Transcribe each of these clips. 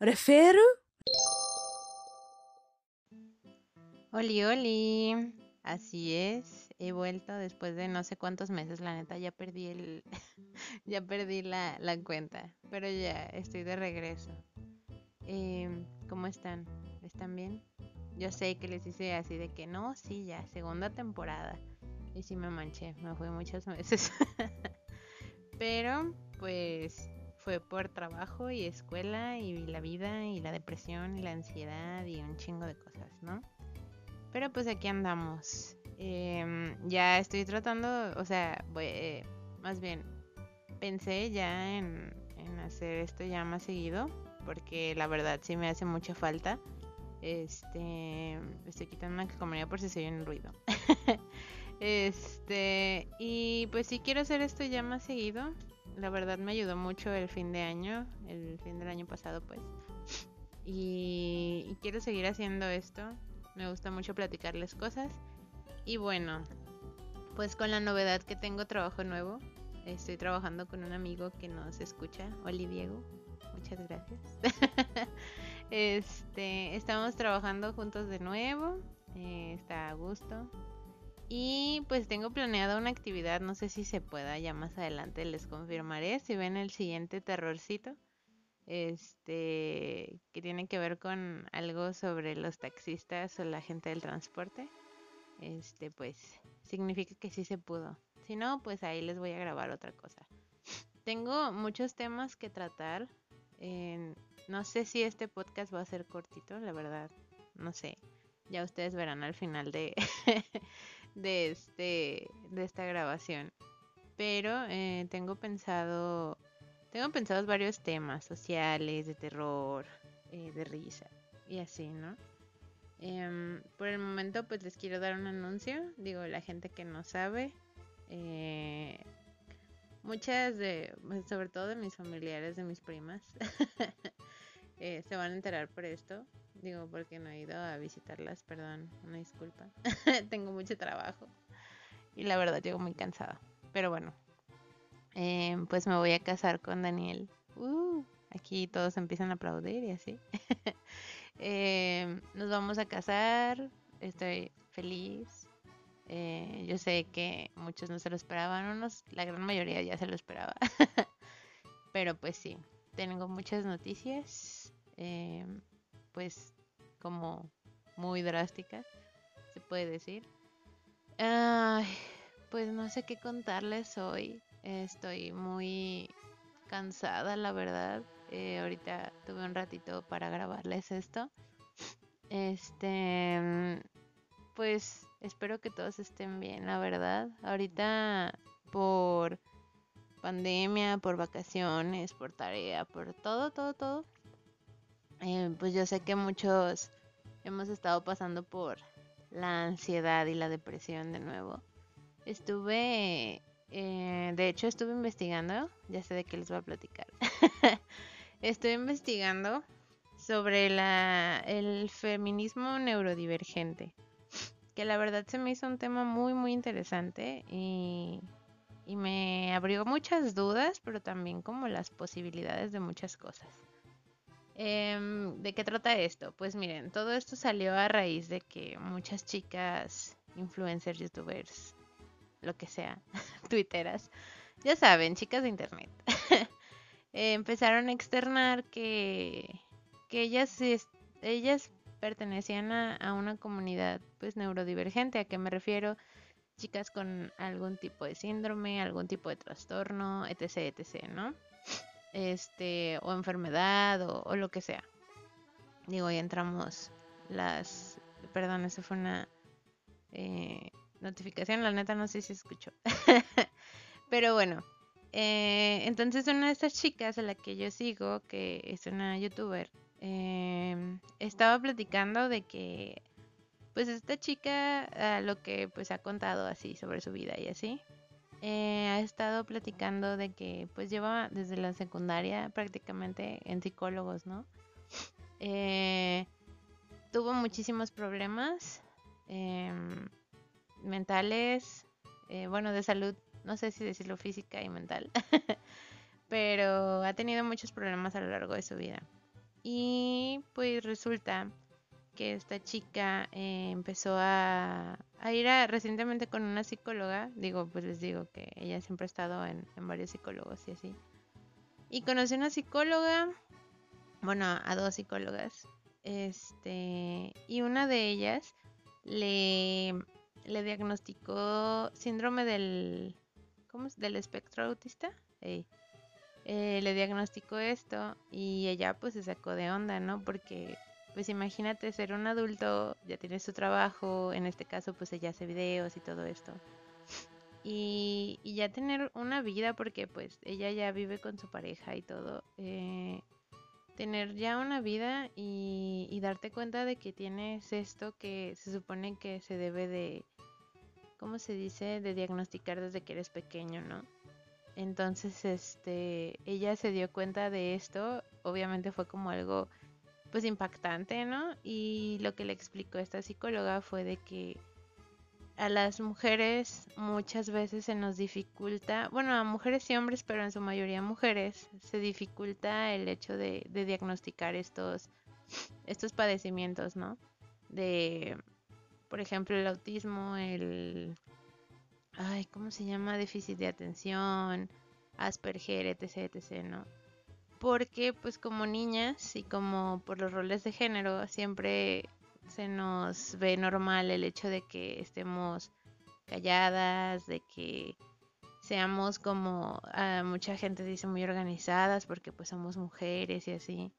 ¿Refiero? Oli, oli. Así es. He vuelto después de no sé cuántos meses. La neta, ya perdí el. ya perdí la, la, cuenta. Pero ya estoy de regreso. Eh, ¿Cómo están? ¿Están bien? Yo sé que les hice así de que no, sí, ya, segunda temporada. Y sí me manché, me fui muchos meses. Pero, pues, fue por trabajo y escuela y la vida y la depresión y la ansiedad y un chingo de cosas, ¿no? Pero pues aquí andamos. Em, ya estoy tratando, o sea, voy, eh, más bien, pensé ya en, hacer esto ya más seguido, porque la verdad sí me hace mucha falta. Este, estoy quitando una calcomanía por si se oye un ruido. este, y pues sí quiero hacer esto ya más seguido. La verdad me ayudó mucho el fin de año, el fin del año pasado pues. Y, quiero seguir haciendo esto. Me gusta mucho platicarles cosas. Y bueno, pues con la novedad que tengo trabajo nuevo. Estoy trabajando con un amigo que nos escucha, Oli Diego. Muchas gracias. este, estamos trabajando juntos de nuevo. Eh, está a gusto. Y pues tengo planeada una actividad, no sé si se pueda, ya más adelante les confirmaré. Si ven el siguiente terrorcito, este, que tiene que ver con algo sobre los taxistas o la gente del transporte, este, pues significa que sí se pudo. Si no, pues ahí les voy a grabar otra cosa. Tengo muchos temas que tratar. No sé si este podcast va a ser cortito, la verdad, no sé. Ya ustedes verán al final de, de, este, de esta grabación. Pero eh, tengo pensado, tengo pensados varios temas sociales, de terror, eh, de risa y así, ¿no? Eh, por el momento pues les quiero dar un anuncio, digo, la gente que no sabe, eh, muchas de, pues, sobre todo de mis familiares, de mis primas, eh, se van a enterar por esto. Digo, porque no he ido a visitarlas, perdón, una disculpa. Tengo mucho trabajo y la verdad llego muy cansada. Pero bueno, eh, pues me voy a casar con Daniel. Uh, aquí todos empiezan a aplaudir y así. eh, nos vamos a casar, estoy feliz. Eh, yo sé que muchos no se lo esperaban, unos, la gran mayoría ya se lo esperaba. Pero pues sí, tengo muchas noticias. Eh, pues como muy drásticas, se puede decir. Ay, pues no sé qué contarles hoy. Estoy muy cansada, la verdad. Eh, ahorita tuve un ratito para grabarles esto. Este, pues espero que todos estén bien, la verdad. Ahorita por pandemia, por vacaciones, por tarea, por todo, todo, todo eh, pues yo sé que muchos hemos estado pasando por la ansiedad y la depresión de nuevo. Estuve, eh, de hecho estuve investigando, ya sé de qué les voy a platicar. estuve investigando sobre la, el feminismo neurodivergente, que la verdad se me hizo un tema muy, muy interesante y, y me abrió muchas dudas, pero también como las posibilidades de muchas cosas. Em, ¿De qué trata esto? Pues miren, todo esto salió a raíz de que muchas chicas, influencers, youtubers, lo que sea, twitteras, ya saben, chicas de internet, empezaron a externar que, que ellas, ellas pertenecían a, a, una comunidad pues neurodivergente. ¿A qué me refiero? Chicas con algún tipo de síndrome, algún tipo de trastorno, etc, etc, ¿no? Este o enfermedad o, lo que sea. Digo, ya entramos las, perdón, eso fue una eh, notificación, la neta no sé si escuchó. Pero bueno, eh, entonces una de estas chicas a la que yo sigo, que es una youtuber, eh, estaba platicando de que pues esta chica a lo que pues ha contado así sobre su vida y así eh, ha estado platicando de que pues lleva desde la secundaria prácticamente en psicólogos, ¿no? Eh, tuvo muchísimos problemas eh, mentales, eh, bueno, de salud, no sé si decirlo física y mental, pero ha tenido muchos problemas a lo largo de su vida. Y pues resulta que esta chica eh, empezó a, ir recientemente con una psicóloga. Digo, pues les digo que ella siempre ha estado en, varios psicólogos y así. Y conoció una psicóloga, bueno, a dos psicólogas. Este, y una de ellas le, le diagnosticó síndrome del, ¿cómo es? Del espectro autista. Eh, le diagnosticó esto y ella pues se sacó de onda, ¿no? Porque pues imagínate ser un adulto, ya tienes su trabajo, en este caso pues ella hace videos y todo esto. Y, y ya tener una vida porque pues ella ya vive con su pareja y todo. Eh, tener ya una vida y, y, darte cuenta de que tienes esto que se supone que se debe de, ¿cómo se dice? De diagnosticar desde que eres pequeño, ¿no? Entonces, este, ella se dio cuenta de esto, obviamente fue como algo pues impactante, ¿no? Y lo que le explicó esta psicóloga fue de que a las mujeres muchas veces se nos dificulta, bueno, a mujeres y hombres, pero en su mayoría mujeres, se dificulta el hecho de, diagnosticar estos, estos padecimientos, ¿no? De, por ejemplo, el autismo, el, ay, ¿cómo se llama? Déficit de atención, Asperger, etc, etc, ¿no? Porque pues como niñas y como por los roles de género siempre se nos ve normal el hecho de que estemos calladas, de que seamos como ah, mucha gente dice muy organizadas porque pues somos mujeres y así.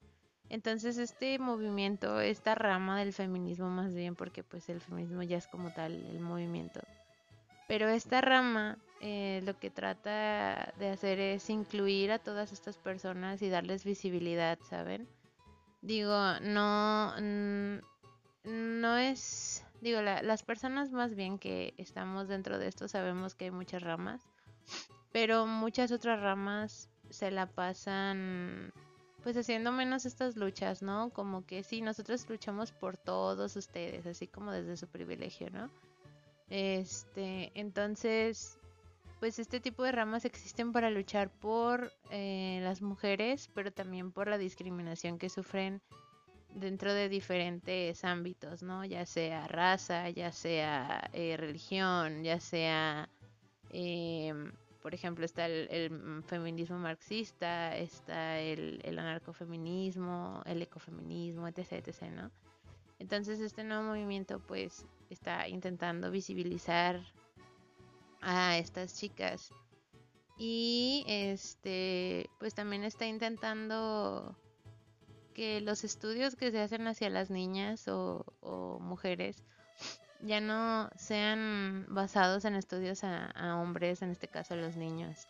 Entonces este movimiento, esta rama del feminismo más bien, porque pues el feminismo ya es como tal el movimiento, pero esta rama eh, lo que trata de hacer es incluir a todas estas personas y darles visibilidad, ¿saben? Digo, no, no es, digo, las personas más bien que estamos dentro de esto sabemos que hay muchas ramas, pero muchas otras ramas se la pasan pues haciendo menos estas luchas, ¿no? Como que sí, nosotros luchamos por todos ustedes, así como desde su privilegio, ¿no? Este, entonces, pues este tipo de ramas existen para luchar por eh, las mujeres, pero también por la discriminación que sufren dentro de diferentes ámbitos, ¿no? Ya sea raza, ya sea eh, religión, ya sea, em, por ejemplo, está el, feminismo marxista, está el, anarcofeminismo, el ecofeminismo, etc., etc., ¿no? Entonces este nuevo movimiento pues está intentando visibilizar a estas chicas y este pues también está intentando que los estudios que se hacen hacia las niñas o, mujeres ya no sean basados en estudios a, a, hombres, en este caso a los niños.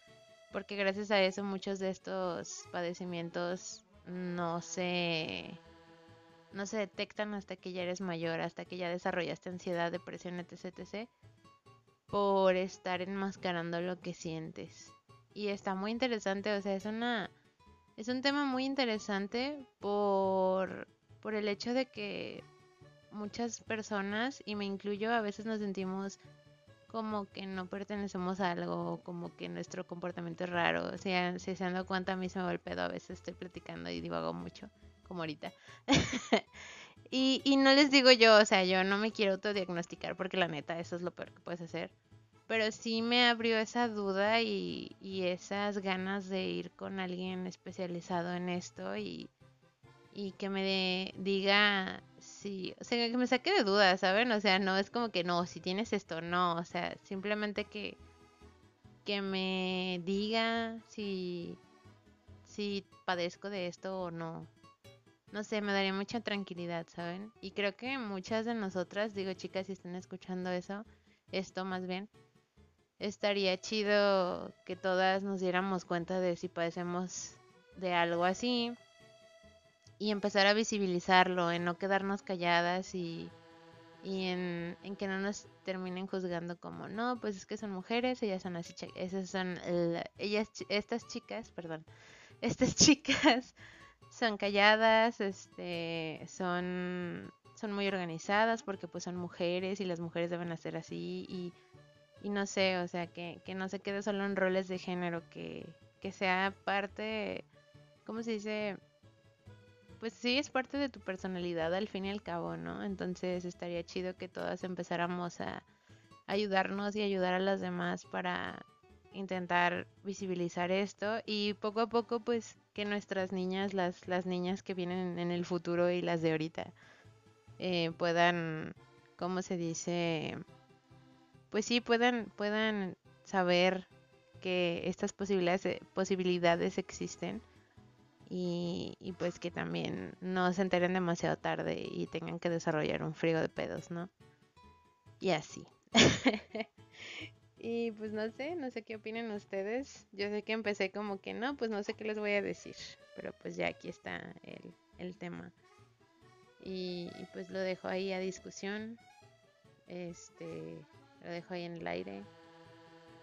Porque gracias a eso muchos de estos padecimientos no se no se detectan hasta que ya eres mayor, hasta que ya desarrollaste ansiedad, depresión, etc, etc. Por estar enmascarando lo que sientes. Y está muy interesante, o sea, es una... Es un tema muy interesante por, por el hecho de que muchas personas, y me incluyo, a veces nos sentimos como que no pertenecemos a algo, como que nuestro comportamiento es raro. O sea, si se han dado cuenta, a mí se me va el pedo, a veces estoy platicando y divago mucho como ahorita. y, y no les digo yo, o sea, yo no me quiero autodiagnosticar porque la neta, eso es lo peor que puedes hacer. Pero sí me abrió esa duda y, y esas ganas de ir con alguien especializado en esto y, y que me diga si, o sea, que me saque de dudas, ¿saben? O sea, no es como que no, si tienes esto, no, o sea, simplemente que que me diga si si padezco de esto o no no sé, me daría mucha tranquilidad, ¿saben? Y creo que muchas de nosotras, digo chicas, si están escuchando eso, esto más bien, estaría chido que todas nos diéramos cuenta de si padecemos de algo así y empezar a visibilizarlo, en no quedarnos calladas y, y en, en, que no nos terminen juzgando como, no, pues es que son mujeres, ellas son así, esas son, ellas, estas chicas, perdón, estas chicas son calladas, este, son, son muy organizadas porque pues son mujeres y las mujeres deben hacer así y, y no sé, o sea, que, que, no se quede solo en roles de género, que, que sea parte, ¿cómo se dice? pues sí es parte de tu personalidad al fin y al cabo, ¿no? Entonces estaría chido que todas empezáramos a ayudarnos y ayudar a las demás para intentar visibilizar esto y poco a poco pues que nuestras niñas, las, las niñas que vienen en el futuro y las de ahorita eh, puedan, ¿cómo se dice? Pues sí, puedan, puedan saber que estas posibilidades, posibilidades existen y, y, pues que también no se enteren demasiado tarde y tengan que desarrollar un frío de pedos, ¿no? Y así. y pues no sé, no sé qué opinan ustedes. Yo sé que empecé como que no, pues no sé qué les voy a decir, pero pues ya aquí está el, el tema. Y, pues lo dejo ahí a discusión. Este, lo dejo ahí en el aire.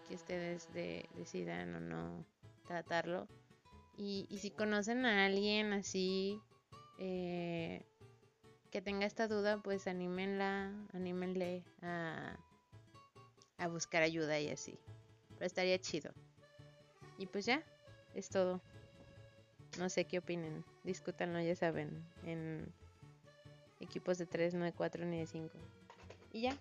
Que ustedes de, decidan o no tratarlo. Y, y si conocen a alguien así eh, que tenga esta duda, pues anímenla, anímenle a, a buscar ayuda y así. Pero estaría chido. Y pues ya, es todo. No sé qué opinen. Discútanlo, ya saben, en equipos de 3, no de 4 ni de 5. Y ya.